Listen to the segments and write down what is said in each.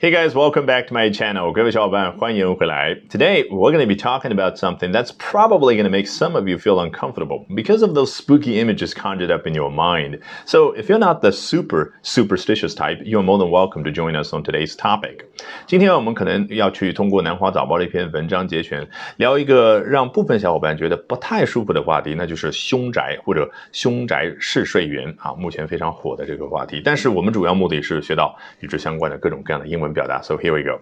Hey guys, welcome back to my channel. 各位小伙伴，欢迎回来. Today, we're going to be talking about something that's probably going to make some of you feel uncomfortable because of those spooky images conjured up in your mind. So, if you're not the super superstitious type, you're more than welcome to join us on today's topic. 今天我们可能要去通过南华早报的一篇文章节选，聊一个让部分小伙伴觉得不太舒服的话题，那就是凶宅或者凶宅试睡员啊，目前非常火的这个话题。但是我们主要目的是学到与之相关的各种各样的英文。 表达。So here we go.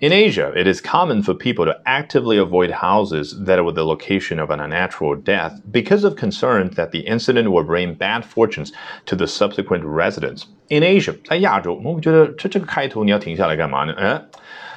In Asia, it is common for people to actively avoid houses that are the location of an unnatural death because of concerns that the incident will bring bad fortunes to the subsequent residents. In Asia，在亚洲，我们觉得这这个开头你要停下来干嘛呢？嗯。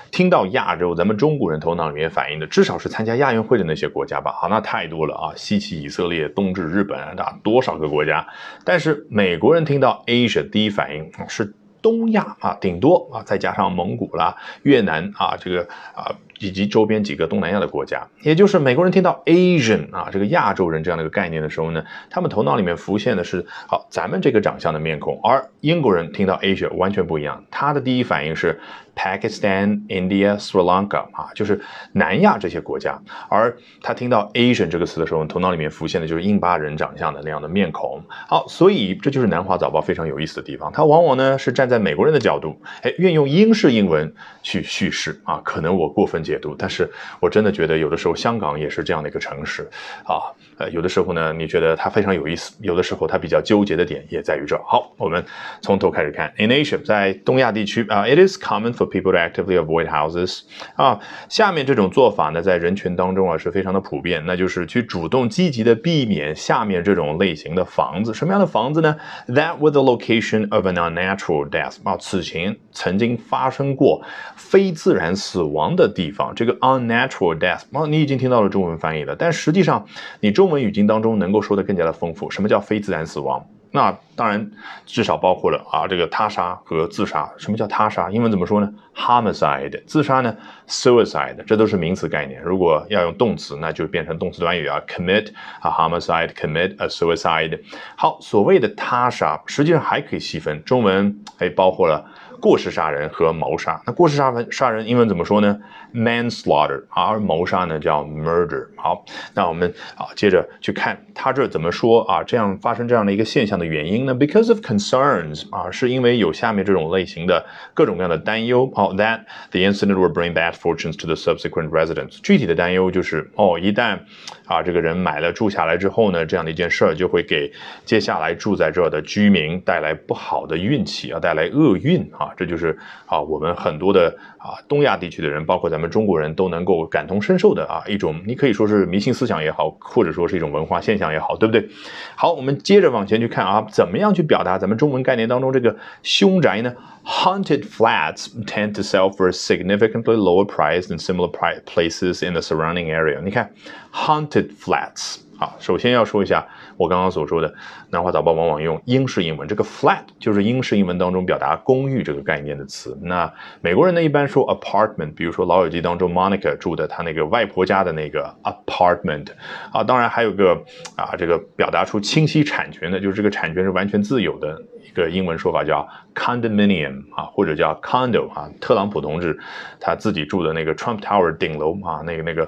听到亚洲，咱们中国人头脑里面反映的，至少是参加亚运会的那些国家吧？好，那太多了啊，西起以色列，东至日本啊，多少个国家？但是美国人听到 Asia，第一反应是。 东亚啊，顶多啊，再加上蒙古啦、越南啊，这个啊。以及周边几个东南亚的国家，也就是美国人听到 Asian 啊这个亚洲人这样的一个概念的时候呢，他们头脑里面浮现的是好咱们这个长相的面孔，而英国人听到 Asia 完全不一样，他的第一反应是 Pakistan、India、Sri Lanka 啊，就是南亚这些国家，而他听到 Asian 这个词的时候，头脑里面浮现的就是印巴人长相的那样的面孔。好，所以这就是南华早报非常有意思的地方，它往往呢是站在美国人的角度，哎，运用英式英文去叙事啊，可能我过分解。解读，但是我真的觉得有的时候香港也是这样的一个城市啊，呃，有的时候呢，你觉得它非常有意思，有的时候它比较纠结的点也在于这。好，我们从头开始看。In Asia，在东亚地区啊，it is common for people to actively avoid houses 啊，下面这种做法呢，在人群当中啊是非常的普遍，那就是去主动积极的避免下面这种类型的房子。什么样的房子呢？That with the location of an unnatural death 啊，此前曾经发生过非自然死亡的地方。这个 unnatural death，哦，你已经听到了中文翻译了，但实际上你中文语境当中能够说的更加的丰富。什么叫非自然死亡？那当然至少包括了啊，这个他杀和自杀。什么叫他杀？英文怎么说呢？homicide。自杀呢？suicide。这都是名词概念。如果要用动词，那就变成动词短语啊，commit a homicide，commit a suicide。好，所谓的他杀，实际上还可以细分，中文还包括了。过失杀人和谋杀，那过失杀人杀人英文怎么说呢？manslaughter，而谋杀呢叫 murder。好，那我们啊接着去看他这怎么说啊？这样发生这样的一个现象的原因呢？Because of concerns 啊，是因为有下面这种类型的各种各样的担忧。好，that the incident will bring bad fortunes to the subsequent residents。具体的担忧就是哦，一旦啊这个人买了住下来之后呢，这样的一件事儿就会给接下来住在这儿的居民带来不好的运气啊，带来厄运啊。这就是啊，我们很多的啊东亚地区的人，包括咱们中国人都能够感同身受的啊一种，你可以说是迷信思想也好，或者说是一种文化现象也好，对不对？好，我们接着往前去看啊，怎么样去表达咱们中文概念当中这个凶宅呢？Haunted flats tend to sell for a significantly lower price than similar places in the surrounding area。你看，haunted flats。好，首先要说一下我刚刚所说的，南华早报往往用英式英文，这个 flat 就是英式英文当中表达公寓这个概念的词。那美国人呢一般说 apartment，比如说《老友记》当中 Monica 住的他那个外婆家的那个 apartment。啊，当然还有个啊，这个表达出清晰产权的，就是这个产权是完全自由的一个英文说法叫 condominium 啊，或者叫 condo 啊。特朗普同志他自己住的那个 Trump Tower 顶楼啊，那个那个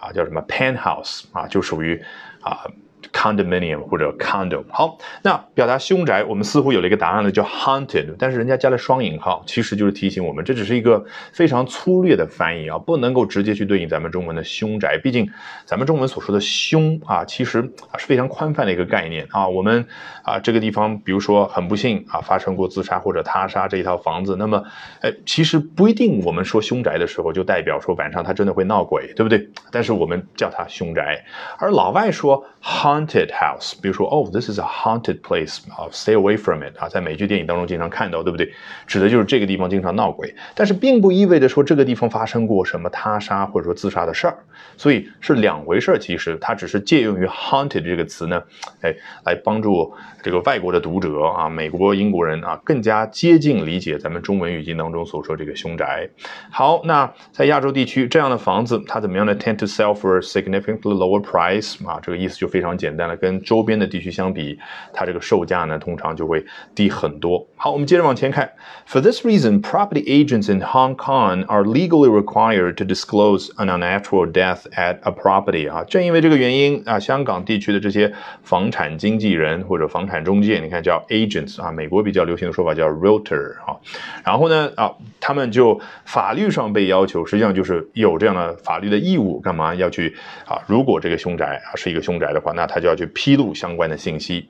啊叫什么 penthouse 啊，就属于。啊。Condominium 或者 condo，好，那表达凶宅，我们似乎有了一个答案了，叫 haunted，但是人家加了双引号，其实就是提醒我们，这只是一个非常粗略的翻译啊，不能够直接去对应咱们中文的凶宅，毕竟咱们中文所说的凶啊，其实啊是非常宽泛的一个概念啊，我们啊这个地方，比如说很不幸啊发生过自杀或者他杀这一套房子，那么，哎，其实不一定我们说凶宅的时候就代表说晚上他真的会闹鬼，对不对？但是我们叫它凶宅，而老外说 haunt。Haunted house，比如说哦，this is a haunted place，啊，stay away from it，啊，在美剧电影当中经常看到，对不对？指的就是这个地方经常闹鬼，但是并不意味着说这个地方发生过什么他杀或者说自杀的事儿，所以是两回事儿。其实它只是借用于 haunted 这个词呢，哎，来帮助这个外国的读者啊，美国英国人啊，更加接近理解咱们中文语境当中所说这个凶宅。好，那在亚洲地区这样的房子它怎么样呢？Tend to sell for significantly lower price，啊，这个意思就非常简。简单了，跟周边的地区相比，它这个售价呢通常就会低很多。好，我们接着往前看。For this reason, property agents in Hong Kong are legally required to disclose an unnatural death at a property 啊，正因为这个原因啊，香港地区的这些房产经纪人或者房产中介，你看叫 agents 啊，美国比较流行的说法叫 realtor 啊，然后呢啊，他们就法律上被要求，实际上就是有这样的法律的义务，干嘛要去啊？如果这个凶宅啊是一个凶宅的话，那他就要去披露相关的信息。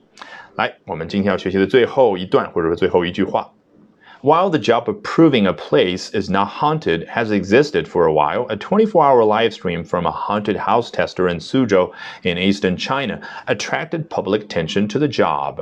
来，我们今天要学习的最后一段或者说最后一句话。While the job of proving a place is not haunted has existed for a while, a 24 hour live stream from a haunted house tester in Suzhou in eastern China attracted public attention to the job.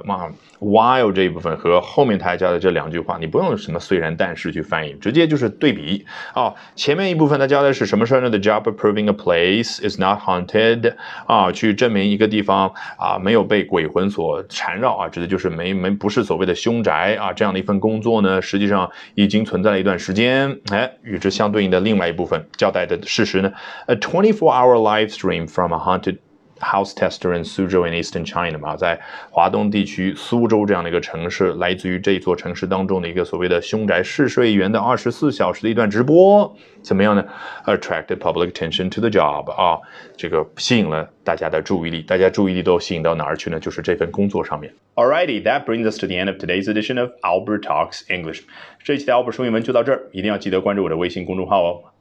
while 这一部分和后面他教的这两句话，你不用什么虽然但是去翻译，直接就是对比啊。前面一部分他教的是什么事呢？The job of proving a place is not haunted 啊，去证明一个地方啊没有被鬼魂所缠绕啊，指的就是没没不是所谓的凶宅啊这样的一份工作呢。 实际上已经存在了一段时间，哎，与之相对应的另外一部分交代的事实呢？A twenty-four hour live stream from a haunted house tester in Suzhou in eastern China 嘛，在华东地区苏州这样的一个城市，来自于这座城市当中的一个所谓的凶宅试睡员的二十四小时的一段直播，怎么样呢？Attracted public attention to the job 啊，这个吸引了大家的注意力，大家注意力都吸引到哪儿去呢？就是这份工作上面。Alrighty, that brings us to the end of today's edition of Albert Talks English。这一期的 Albert 说英文就到这儿，一定要记得关注我的微信公众号哦